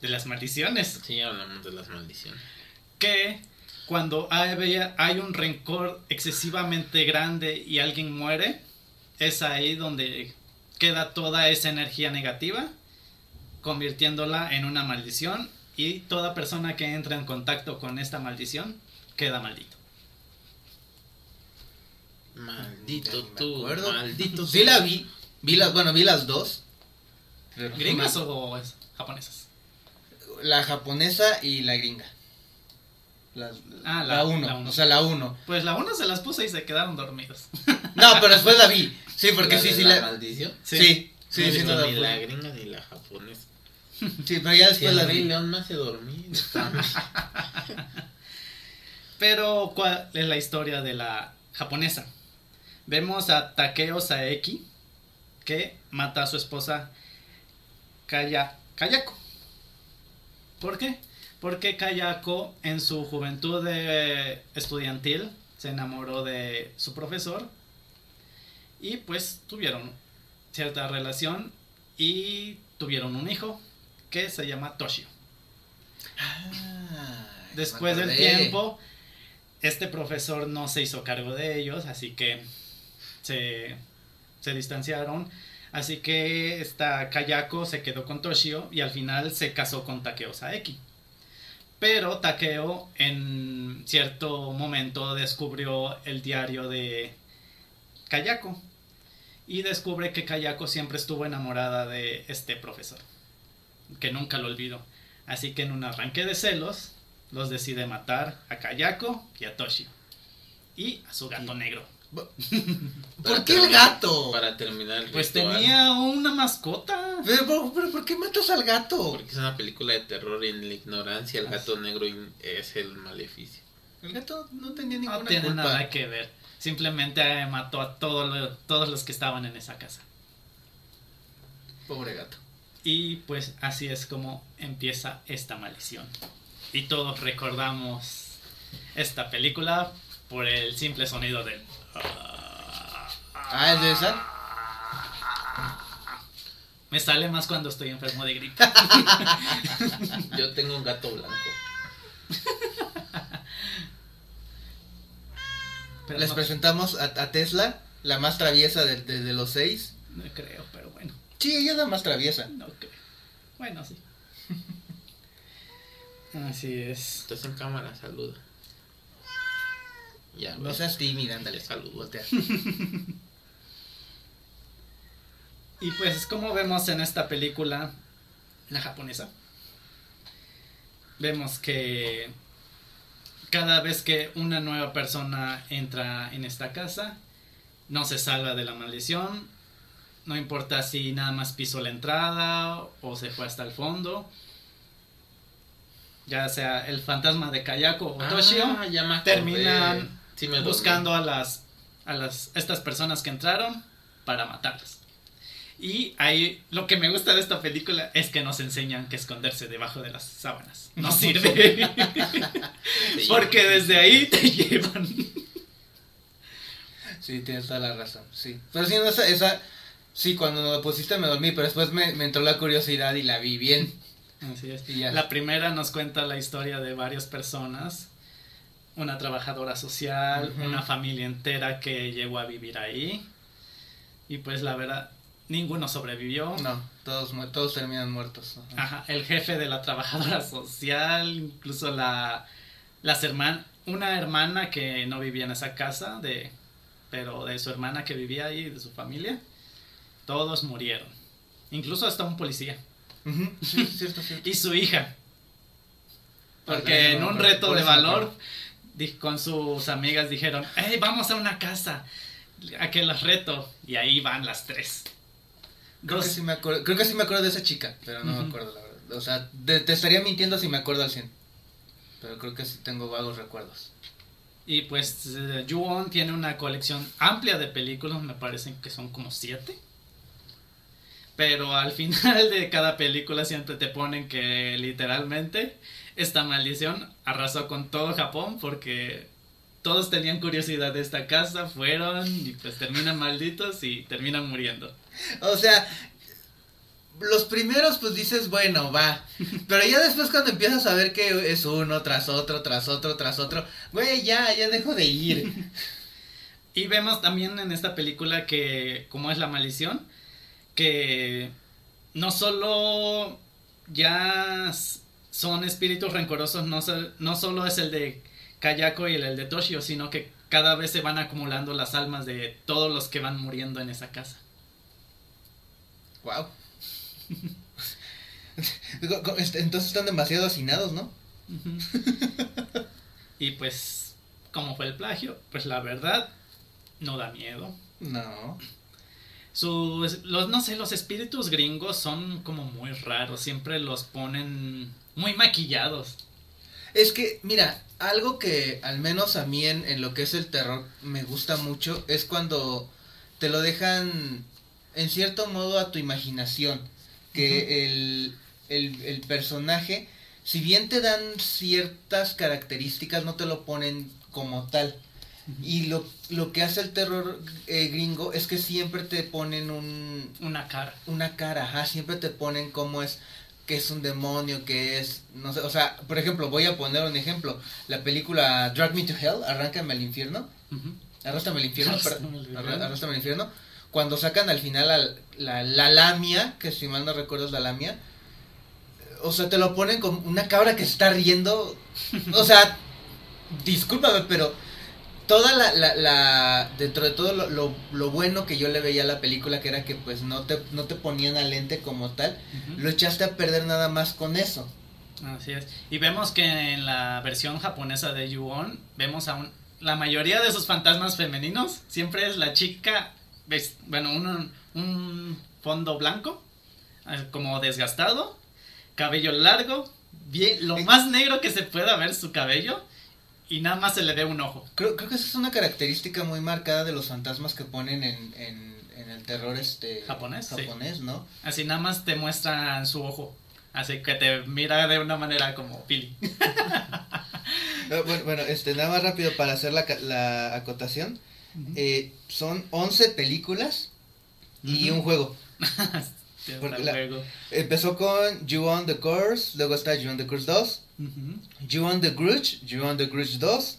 De las maldiciones. Sí, hablamos de las maldiciones. Que cuando hay, hay un rencor excesivamente grande y alguien muere, es ahí donde queda toda esa energía negativa, convirtiéndola en una maldición y toda persona que entra en contacto con esta maldición queda maldito. Maldito tú, acuerdo. maldito Sí tú. la vi. vi las, bueno, vi las dos. ¿Gringas o es- japonesas? La japonesa y la gringa. Las- Ah, la la- 1, la uno. o sea, la 1. Pues la uno se las puse y se quedaron dormidos. [LAUGHS] No, pero después la vi. Sí, porque ¿La sí, de sí la la... maldición? Sí, sí, no sí, no ni la gringa ni la japonesa. [LAUGHS] Sí, pero ya después la vi. León me hace dormir. Pero, ¿cuál es la historia de la japonesa? Vemos a Takeo Saeki, que mata a su esposa Kaya, Kayako. ¿Por qué? Porque Kayako en su juventud estudiantil se enamoró de su profesor y pues tuvieron cierta relación y tuvieron un hijo que se llama Toshio. Ah, Después del tiempo, este profesor no se hizo cargo de ellos, así que se, se distanciaron. Así que esta Kayako se quedó con Toshio y al final se casó con Takeo Saeki. Pero Takeo en cierto momento descubrió el diario de Kayako y descubre que Kayako siempre estuvo enamorada de este profesor, que nunca lo olvidó. Así que en un arranque de celos, los decide matar a Kayako y a Toshio. Y a su gato negro. [LAUGHS] ¿Por qué el gato? Para terminar el Pues ritual. tenía una mascota. Pero, ¿por qué matas al gato? Porque es una película de terror y en la ignorancia el gato negro es el maleficio. El gato no tenía ninguna No tiene culpa. nada que ver. Simplemente eh, mató a todo lo- todos los que estaban en esa casa. Pobre gato. Y pues así es como empieza esta maldición. Y todos recordamos esta película por el simple sonido del... Ah, ¿es de esa? Me sale más cuando estoy enfermo de gripe. [LAUGHS] Yo tengo un gato blanco. Pero Les no, presentamos a, a Tesla, la más traviesa de, de- de los seis. no creo, pero bueno. Sí, ella es la más traviesa. No creo. Bueno, sí. [LAUGHS] Así es. Estás en cámara, saluda. Ya, No seas tímida, ándale. Le saludo. Voltea. [LAUGHS] Y pues como vemos en esta película, la japonesa, vemos que cada vez que una nueva persona entra en esta casa, no se salva de la maldición, no importa si nada más pisó la entrada o se fue hasta el fondo, ya sea el fantasma de Kayako o Toshio, Ah, acordé. terminan Sí me buscando a las a las estas personas que entraron para matarlas. Y ahí lo que me gusta de esta película es que nos enseñan que esconderse debajo de las sábanas no [LAUGHS] sirve. [LAUGHS] Porque desde ahí te llevan. Sí, tienes toda la razón, sí. Pero sí, esa, esa, sí, cuando lo pusiste me dormí, pero después me, me entró la curiosidad y la vi bien. Así es. Y ya. La primera nos cuenta la historia de varias personas. Una trabajadora social, una familia entera que llegó a vivir ahí. Y pues la verdad, ninguno sobrevivió. No, todos, todos terminan muertos. Ajá. Ajá, el jefe de la trabajadora [LAUGHS] social, incluso la las hermanas, una hermana que no vivía en esa casa, de, pero de su hermana que vivía ahí, de su familia, todos murieron. Incluso hasta un policía. Ujú, sí, es cierto, cierto. [LAUGHS] Y su hija. Porque en un reto de valor. Con sus amigas dijeron, hey, vamos a una casa, a que los reto. Y ahí van las tres. Creo que, sí me acuerdo, creo que sí me acuerdo de esa chica, pero no me acuerdo, la verdad. O sea, de- te estaría mintiendo si me acuerdo al 100. Pero creo que sí tengo vagos recuerdos. Y pues eh, Ju-On tiene una colección amplia de películas, me parecen que son como siete. Pero al [LAUGHS] final de cada película siempre te ponen que literalmente esta maldición arrasó con todo Japón porque todos tenían curiosidad de esta casa, fueron y pues terminan malditos y terminan muriendo. O sea, los primeros pues dices, bueno, va. Pero ya después cuando empiezas a ver que es uno tras otro, tras otro, tras otro, güey, ya, ya dejo de ir. Y vemos también en esta película que, como es la maldición, que no solo ya son espíritus rencorosos, no, so- no solo es el de Kayako y el, el de Toshio, sino que cada vez se van acumulando las almas de todos los que van muriendo en esa casa. Wow. [LAUGHS] Este, Entonces están demasiado hacinados, ¿no? [LAUGHS] Y pues, ¿cómo fue el plagio? Pues la verdad, no da miedo. No. Sus, los, no sé, los espíritus gringos son como muy raros, siempre los ponen muy maquillados. Es que, mira, algo que al menos a mí en, en lo que es el terror me gusta mucho es cuando te lo dejan en cierto modo a tu imaginación. Que el, el, el personaje, si bien te dan ciertas características, no te lo ponen como tal. Y lo, lo que hace el terror eh, gringo es que siempre te ponen un, Una cara. una cara, ajá, siempre te ponen cómo es, que es un demonio, que es, no sé, o sea, por ejemplo, voy a poner un ejemplo, la película Drag Me to Hell, Arráncame al infierno, Ujú. Arrástrame al infierno, [LAUGHS] Arrástrame al infierno. arra- Arrástrame al infierno, cuando sacan al final al- la, la lamia, que si mal no recuerdo es la lamia, o sea, te lo ponen como una cabra que se está riendo, o sea, discúlpame, pero toda la, la, la dentro de todo lo, lo, lo bueno que yo le veía a la película, que era que pues no te, no te ponían a lente como tal, lo echaste a perder nada más con eso. Así es. Y vemos que en la versión japonesa de Ju-On, vemos a un, la mayoría de sus fantasmas femeninos, siempre es la chica, ves- bueno, un, un fondo blanco, eh, como desgastado, cabello largo, bien, lo más negro que se pueda ver su cabello, y nada más se le ve un ojo. Creo, creo que esa es una característica muy marcada de los fantasmas que ponen en, en, en el terror este Japonés, sí. japonés ¿no? Así nada más te muestran su ojo. Así que te mira de una manera como Pili. [LAUGHS] Bueno, bueno, este, nada más rápido para hacer la, la acotación. Eh, son 11 películas y un juego. [LAUGHS] Porque la-. Empezó con You on the Curse, luego está You on the Curse 2, Ujú. You on the Grudge, You on the Grudge 2,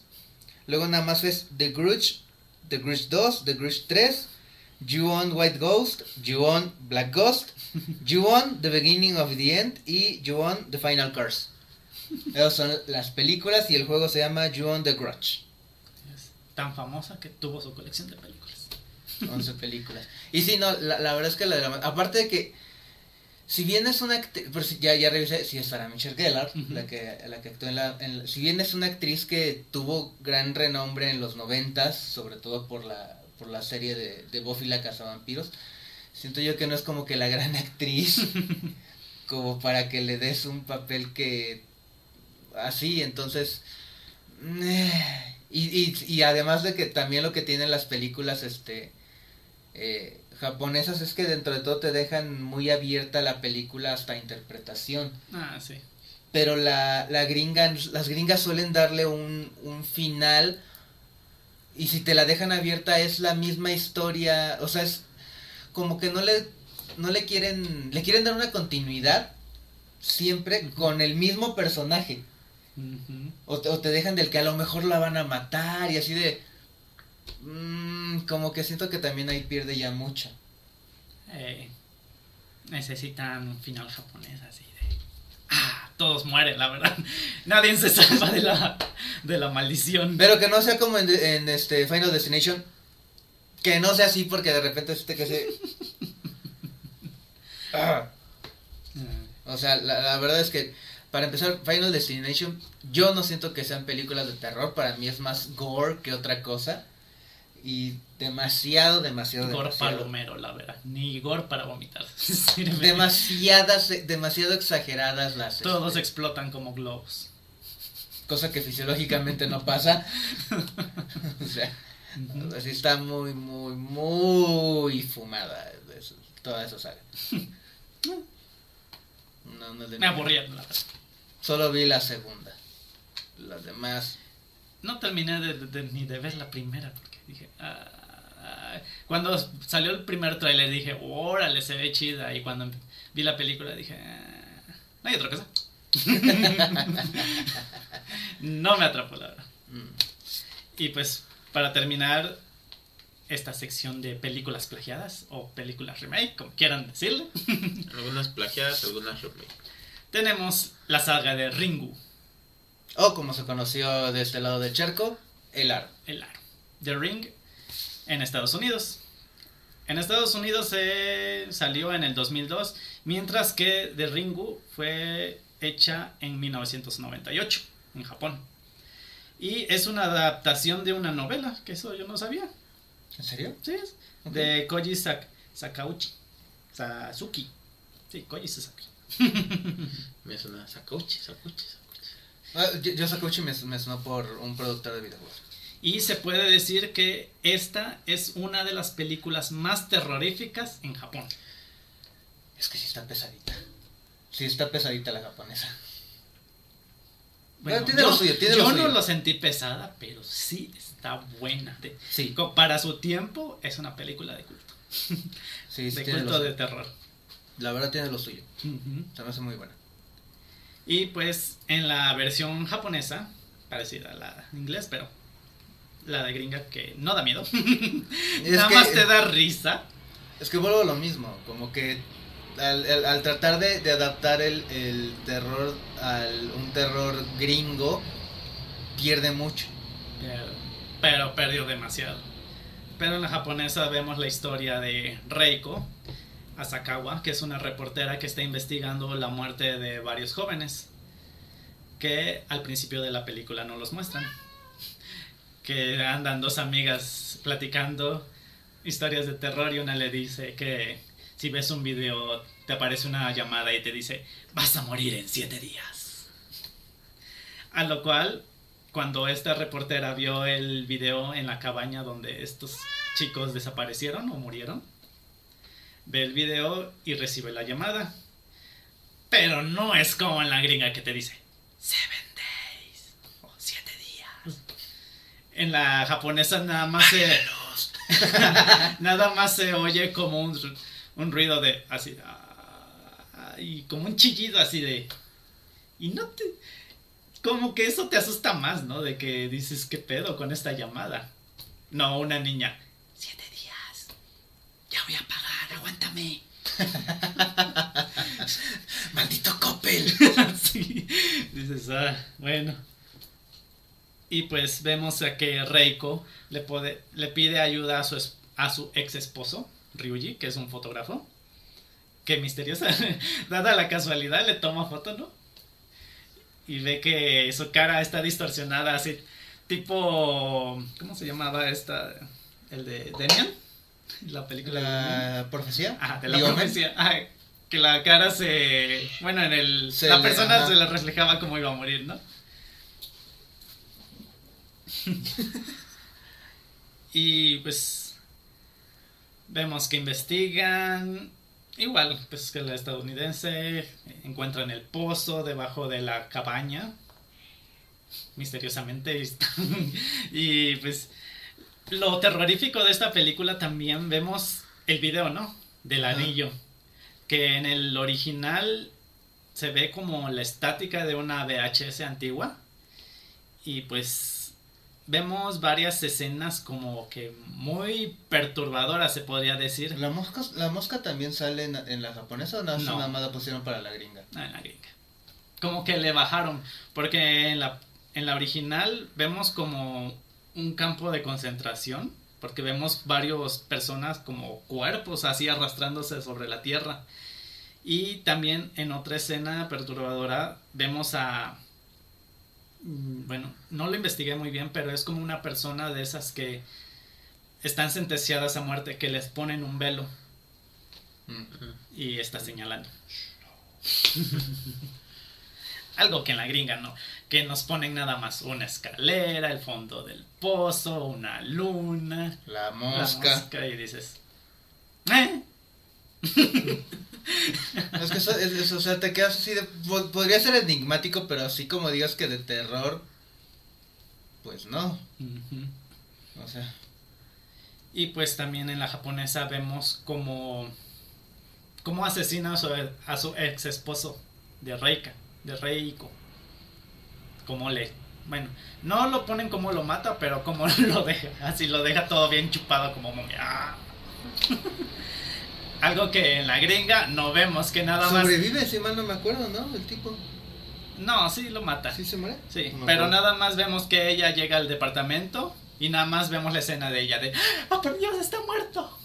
luego nada más es The Grudge, The Grudge 2, The Grudge 3, You on White Ghost, You on Black Ghost, [LAUGHS] You on The Beginning of the End y You on The Final Curse. Esas son las películas y el juego se llama You on the Grudge. Es tan famosa que tuvo su colección de películas. 11 películas. Y sí, no, la, la verdad es que la de la- aparte de que si bien es una actriz, pero si- ya, ya revisé, si es Sarah Michelle Gellar, la que la que actuó en la, en la- si bien es una actriz que tuvo gran renombre en los noventas, sobre todo por la por la serie de, de Buffy la cazavampiros, siento yo que no es como que la gran actriz [LAUGHS] como para que le des un papel que así, entonces eh, y, y, y además de que también lo que tienen las películas este eh, japonesas es que dentro de todo te dejan muy abierta la película hasta interpretación. Ah, sí. Pero la, la gringa, las gringas suelen darle un, un final y si te la dejan abierta es la misma historia, o sea, es como que no le, no le quieren, le quieren dar una continuidad siempre con el mismo personaje. O te, o te dejan del que a lo mejor la van a matar y así de... mm, como que siento que también ahí pierde ya mucho. Eh, necesitan un final japonés así de. Ah, todos mueren, la verdad. [LAUGHS] Nadie se salva de la, de la maldición. Pero que no sea como en, en este Final Destination. Que no sea así porque de repente este que se... [LAUGHS] Ah. Ah, O sea, la, la verdad es que para empezar Final Destination yo no siento que sean películas de terror. Para mí es más gore que otra cosa. Y demasiado, demasiado, demasiado. palomero, la verdad. Ni gore para vomitar. [LAUGHS] Demasiadas, demasiado exageradas las... Todos este, explotan como globos. cosa que fisiológicamente no pasa. [LAUGHS] o sea, así está muy, muy, muy fumada eso- toda esa saga. [LAUGHS] No, no Me aburrieron, la verdad. Solo vi la segunda. Las demás. No terminé de, de- de- ni de ver la primera porque dije. ah, cuando salió el primer tráiler dije, órale, se ve chida. Y cuando vi la película dije, ah, no hay otra cosa. [LAUGHS] no me atrapó, la verdad. mm, Y pues, para terminar esta sección de películas plagiadas o películas remake, como quieran decirle, [LAUGHS] Algunas plagiadas, algunas remake. tenemos la saga de Ringu, O como se conoció de este lado de Charco, el aro. el aro. The Ring en Estados Unidos. En Estados Unidos eh, salió en el 2002, mientras que The Ringu fue hecha en 1998 en Japón. Y es una adaptación de una novela, que eso yo no sabía. ¿En serio? Sí, de Koji Sak Sakauchi. Sasuki. Sí, Koji Sasaki. [LAUGHS] Me suena Sakauchi, Sakauchi, Sakauchi. Ah, yo, yo Sakauchi me, me sonó por un productor de videojuegos. Y se puede decir que esta es una de las películas más terroríficas en Japón. Es que sí está pesadita. Sí está pesadita la japonesa. Bueno, tiene yo lo suyo, tiene yo lo no lo sentí pesada, pero sí está buena. De- Sí, para su tiempo es una película de culto. [LAUGHS] sí, sí de lo culto de terror. La verdad tiene lo suyo. Ujú. Se me hace muy buena. Y pues en la versión japonesa, parecida a la inglés, pero la de gringa que no da miedo. [LAUGHS] Nada que- más te da risa. Es que vuelvo a lo mismo, como que al, al- al tratar de, de adaptar el, el terror al un terror gringo, pierde mucho. Pero, pero perdió demasiado. Pero en la japonesa vemos la historia de Reiko Asakawa, que es una reportera que está investigando la muerte de varios jóvenes. Que al principio de la película no los muestran. Que andan dos amigas platicando historias de terror y una le dice que si ves un video te aparece una llamada y te dice vas a morir en siete días. A lo cual cuando esta reportera vio el video en la cabaña donde estos chicos desaparecieron o murieron, ve el video y recibe la llamada. Pero no es como en la gringa que te dice seven days o siete días. En la japonesa nada más se [LAUGHS] nada más se oye como un, un ruido de así ah, y como un chillido así de y no te como que eso te asusta más, ¿no? De que dices, ¿qué pedo con esta llamada? No, una niña. Siete días. Ya voy a pagar, aguántame. [LAUGHS] ¡Maldito Coppel! [LAUGHS] sí. Dices, ah, bueno. Y pues vemos a que Reiko le, puede, le pide ayuda a su, es- a su ex esposo, Ryuji, que es un fotógrafo. Que misteriosa, [LAUGHS] dada la casualidad, le toma foto, ¿no? Y ve que su cara está distorsionada, así, tipo. ¿Cómo se llamaba esta? El de Demian. La película de. La profecía. Ajá, de la profecía. Ajá, que la cara se. Bueno, en el. Se la persona se le reflejaba como iba a morir, ¿no? [LAUGHS] y pues. Vemos que investigan. Igual, pues que la estadounidense encuentran el pozo debajo de la cabaña. Misteriosamente. [LAUGHS] y pues. Lo terrorífico de esta película también vemos el video, ¿no? Del anillo. Que en el original se ve como la estática de una VHS antigua. Y pues vemos varias escenas como que muy perturbadoras, se podría decir. ¿La mosca, ¿La mosca también sale en, en la japonesa o no, No. nada más la pusieron para la gringa? Ah, en la gringa. Como que le bajaron. Porque en la, en la original vemos como un campo de concentración. Porque vemos varios personas como cuerpos así arrastrándose sobre la tierra. Y también en otra escena perturbadora vemos a... mm, Bueno, no lo investigué muy bien, pero es como una persona de esas que están sentenciadas a muerte, que les ponen un velo y está señalando. [LAUGHS] Algo que en la gringa no, que nos ponen nada más una escalera, el fondo del pozo, una luna, La la mosca. mosca, y dices, ¿eh? [LAUGHS] [LAUGHS] Es que eso, es- es- o sea, te quedas así de... po- Podría ser enigmático, pero así como digas que de terror, pues no. O sea, Y pues también en la japonesa vemos como, como asesina a su, a su ex esposo de Reika, de Reiko. Como le, bueno, no lo ponen como lo mata, pero como [LAUGHS] lo deja, así lo deja todo bien chupado como momia. [LAUGHS] Algo que en la gringa no vemos que nada más. sobrevive, si mal no me acuerdo, ¿no? El tipo. No, sí lo mata. ¿Sí se muere? Sí, No pero nada más vemos que ella llega al departamento y nada más vemos la escena de ella de ¡Ah, por Dios, está muerto!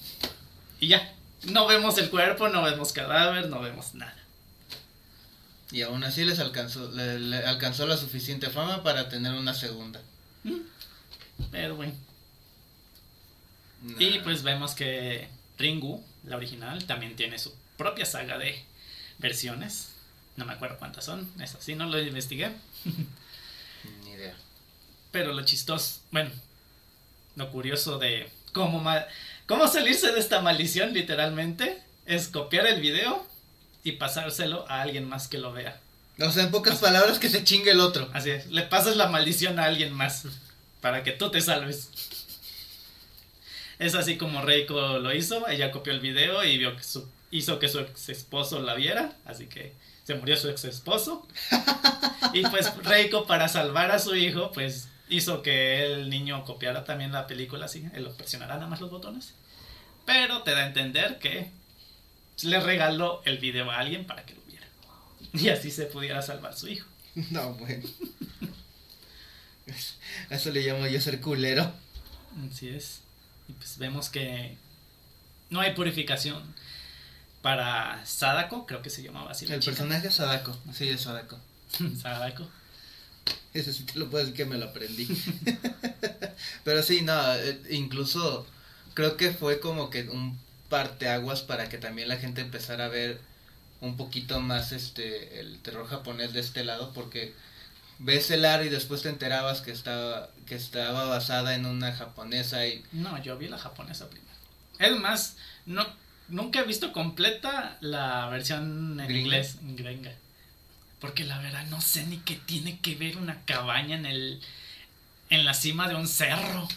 Y ya, no vemos el cuerpo, no vemos cadáver, no vemos nada. Y aún así les alcanzó, le, le alcanzó la suficiente fama para tener una segunda. Pero bueno. Nah. Y pues vemos que Ringu, la original, también tiene su propia saga de versiones. No me acuerdo cuántas son, eso sí, no lo investigué. Ni idea. Pero lo chistoso, bueno, lo curioso de cómo, cómo salirse de esta maldición literalmente es copiar el video y pasárselo a alguien más que lo vea. O sea, en pocas palabras, que se chingue el otro. Así es, le pasas la maldición a alguien más para que tú te salves. Es así como Reiko lo hizo, ella copió el video y vio que su, hizo que su ex esposo la viera, así que se murió su ex esposo. [LAUGHS] Y pues Reiko para salvar a su hijo, pues hizo que el niño copiara también la película así, él lo presionará nada más los botones. Pero te da a entender que le regaló el video a alguien para que lo viera. Y así se pudiera salvar su hijo. No, bueno. [LAUGHS] Eso le llamo yo ser culero. Así es. Y pues vemos que no hay purificación para Sadako, creo que se llamaba así. El personaje es Sadako. Sí, es Sadako. [LAUGHS] Sadako. Ese sí te lo puedo decir que me lo aprendí. [LAUGHS] Pero sí, no, eh, incluso creo que fue como que un parteaguas para que también la gente empezara a ver un poquito más este el terror japonés de este lado porque ves el aro y después te enterabas que estaba que estaba basada en una japonesa y No, yo vi la japonesa primero. Es más, no, nunca he visto completa la versión en ¿Gringa? inglés, gringa. Porque la verdad no sé ni qué tiene que ver una cabaña en el en la cima de un cerro.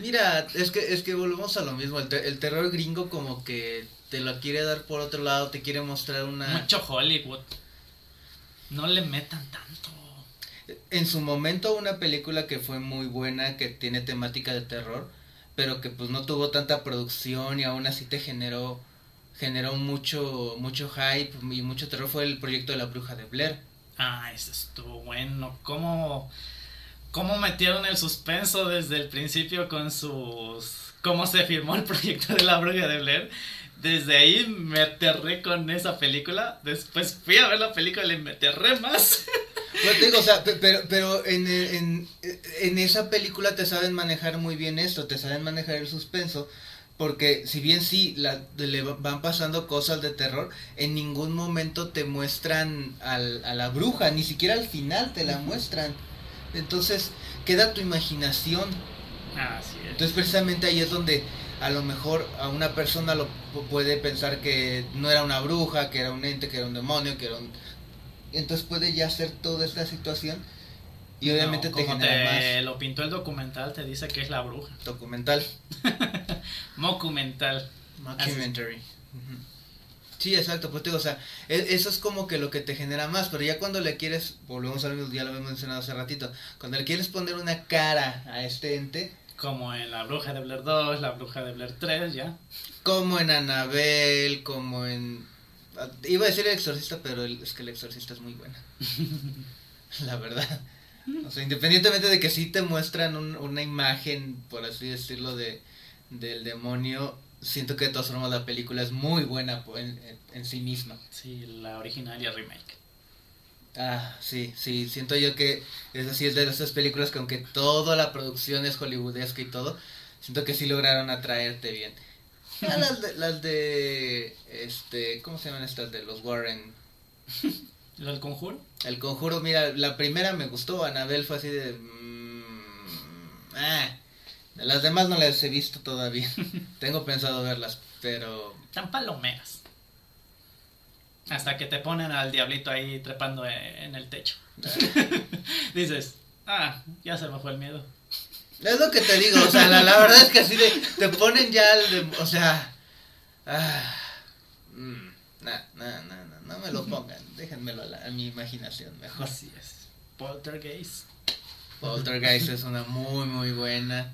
Mira, es que, es que volvemos a lo mismo. El, te- el terror gringo como que te lo quiere dar por otro lado, te quiere mostrar una... Mucho Hollywood. No le metan tanto. En su momento una película que fue muy buena, que tiene temática de terror, pero que pues no tuvo tanta producción y aún así te generó generó mucho mucho hype y mucho terror fue el proyecto de la bruja de Blair. Ah, eso estuvo bueno. ¿Cómo, cómo metieron el suspenso desde el principio con sus... cómo se firmó el proyecto de la bruja de Blair? Desde ahí me aterré con esa película. Después fui a ver la película y me aterré más. [LAUGHS] Te digo, o sea, pe- pero, pero en, en, en esa película te saben manejar muy bien esto, te saben manejar el suspenso, porque si bien sí la, le va- van pasando cosas de terror, en ningún momento te muestran al, a la bruja, ni siquiera al final te la muestran. Entonces queda tu imaginación. Así es. Entonces precisamente ahí es donde a lo mejor a una persona lo pu- puede pensar que no era una bruja, que era un ente, que era un demonio, que era un... Entonces puede ya hacer toda esta situación y obviamente No, te como genera te lo pintó el documental, te dice que es la bruja. más documental. [LAUGHS] Mocumental. Documentary. Sí, exacto, pues te digo, o sea, e- eso es como que lo que te genera más, pero ya cuando le quieres, volvemos a lo mismo, ya lo habíamos mencionado hace ratito, cuando le quieres poner una cara a este ente, Como en la bruja de Blair 2, la bruja de Blair 3, ya. como en Anabel, como en... Iba a decir el exorcista, pero el- es que el exorcista es muy buena. [LAUGHS] La verdad. O sea, independientemente de que sí te muestran un- una imagen, por así decirlo, de del demonio, siento que de todas formas la película es muy buena en, en- en sí misma. Sí, la original y el remake. Ah, sí, sí, siento yo que es así, es de esas películas que aunque toda la producción es hollywoodesca y todo, siento que sí lograron atraerte bien. Ah, [LAUGHS] las de, las de, este, ¿cómo se llaman estas? De los Warren. ¿Lo del conjuro? El conjuro, mira, la primera me gustó, Anabel fue así de... mm, ah, las demás no las he visto todavía. [LAUGHS] Tengo pensado verlas, pero... Tan palomeras. Hasta que te ponen al diablito ahí trepando en el techo. [LAUGHS] Dices, ah, ya se me fue el miedo. Es lo que te digo, o sea, la, la verdad es que así de, te ponen ya, el de- o sea, ah, nah, nah, nah, no me lo pongan, déjenmelo a, la- a mi imaginación mejor. Así es. Poltergeist. Poltergeist es una muy, muy buena.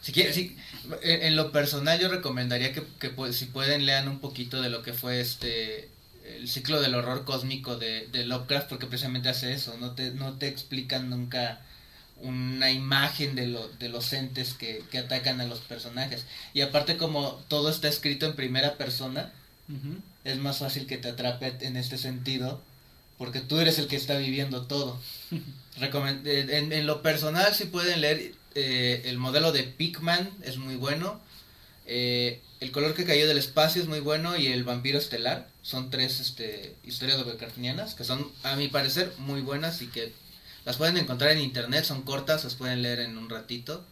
Si quieren, si, en, en lo personal yo recomendaría que, que pues, si pueden lean un poquito de lo que fue este el ciclo del horror cósmico de, de Lovecraft porque precisamente hace eso, no te, no te explican nunca una imagen de, lo, de los entes que, que atacan a los personajes. Y aparte como todo está escrito en primera persona, es más fácil que te atrape en este sentido porque tú eres el que está viviendo todo. [LAUGHS] Eh, en, en lo personal, si pueden leer eh, el modelo de Pikman, es muy bueno. Eh, el color que cayó del espacio es muy bueno y el vampiro estelar son tres este, historias Lovecraftianas que son a mi parecer muy buenas y que las pueden encontrar en internet, son cortas, las pueden leer en un ratito,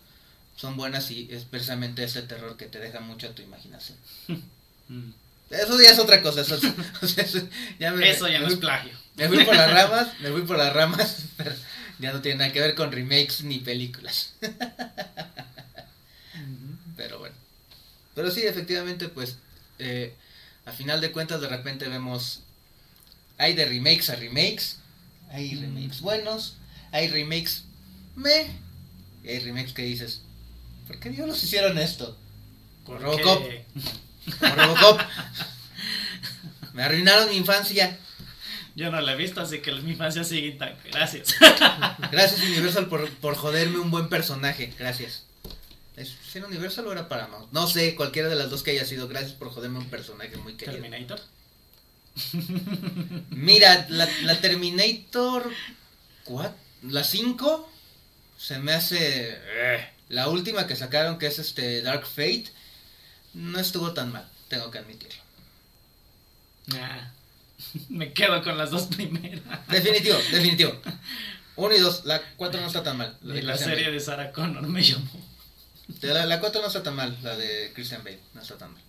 son buenas y es precisamente ese terror que te deja mucho a tu imaginación. [LAUGHS] Mm. Eso ya es otra cosa, eso, [LAUGHS] ya me- Eso ya me no es plagio. me fui por las [LAUGHS] ramas, me fui por las ramas, pero ya no tiene nada que ver con remakes ni películas. Pero bueno. Pero sí, efectivamente, pues, eh, a final de cuentas, de repente vemos, hay de remakes a remakes, hay Mm. remakes buenos, hay remakes me, y hay remakes que dices, ¿por qué diablos hicieron esto? ¿Por Robocop. [LAUGHS] Como Robocop. Me arruinaron mi infancia. Yo no la he visto, así que mi infancia sigue intacta. Gracias. [LAUGHS] Gracias Universal por, por joderme un buen personaje. Gracias. ¿Es era Universal o era Paramount? No sé, cualquiera de las dos que haya sido. Gracias por joderme un personaje muy querido. Terminator. Mira, la, la Terminator... ¿Cuál? ¿La 5? Se me hace... eh, La última que sacaron, que es este Dark Fate, no estuvo tan mal, tengo que admitirlo. Nah. [LAUGHS] Me quedo con las dos primeras. Definitivo, [LAUGHS] definitivo. Uno y dos, la 4 no está tan mal. Y de la serie Bale. de Sarah Connor me llamó. La, la 4 no está tan mal, la de Christian Bale, no está tan mal.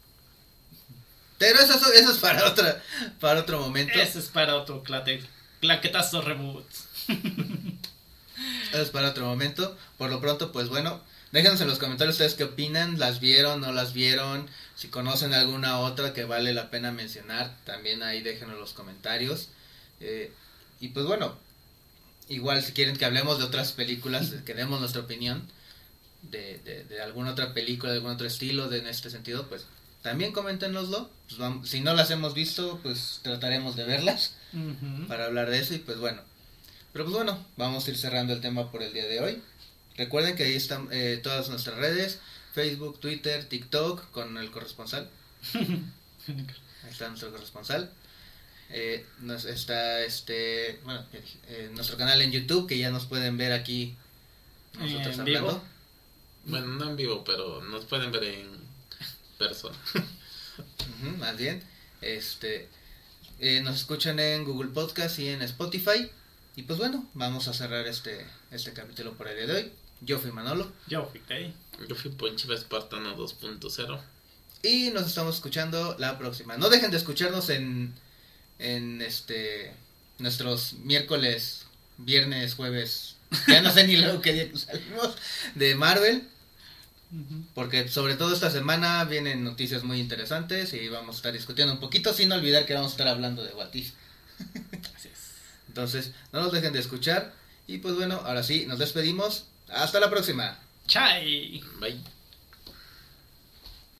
Pero eso, eso, eso es para, otra, para otro momento. Ese es para otro clate, claquetazo reboot. [LAUGHS] Es para otro momento. Por lo pronto, pues bueno, déjenos en los comentarios ustedes qué opinan, las vieron, no las vieron, si conocen alguna otra que vale la pena mencionar, también ahí déjenos los comentarios. Eh, y pues bueno, igual si quieren que hablemos de otras películas, que demos nuestra opinión de, de, de alguna otra película, de algún otro estilo, de, en este sentido, pues también coméntenoslo. Pues vamos- si no las hemos visto, pues trataremos de verlas para hablar de eso y pues bueno. Pero pues bueno, vamos a ir cerrando el tema por el día de hoy. Recuerden que ahí están eh, todas nuestras redes, Facebook, Twitter, TikTok, con el corresponsal. [LAUGHS] Ahí está nuestro corresponsal. Eh, nos está este, bueno, eh, nuestro canal en YouTube que ya nos pueden ver aquí nosotros En hablando. vivo. Bueno, no en vivo, pero nos pueden ver en persona. Más bien. Este, eh, nos escuchan en Google Podcast y en Spotify. Y pues bueno, vamos a cerrar este, este capítulo por el día de hoy. Yo fui Manolo. Yo fui ahí. Yo fui Ponchiva Espartano 2.0. Y nos estamos escuchando la próxima. No dejen de escucharnos en, en este nuestros miércoles, viernes, jueves. Ya no sé ni luego qué día salimos de Marvel. Porque sobre todo esta semana vienen noticias muy interesantes y vamos a estar discutiendo un poquito sin olvidar que vamos a estar hablando de What If. [LAUGHS] Entonces, no nos dejen de escuchar. Y pues bueno, ahora sí, nos despedimos. Hasta la próxima. Chai. Bye.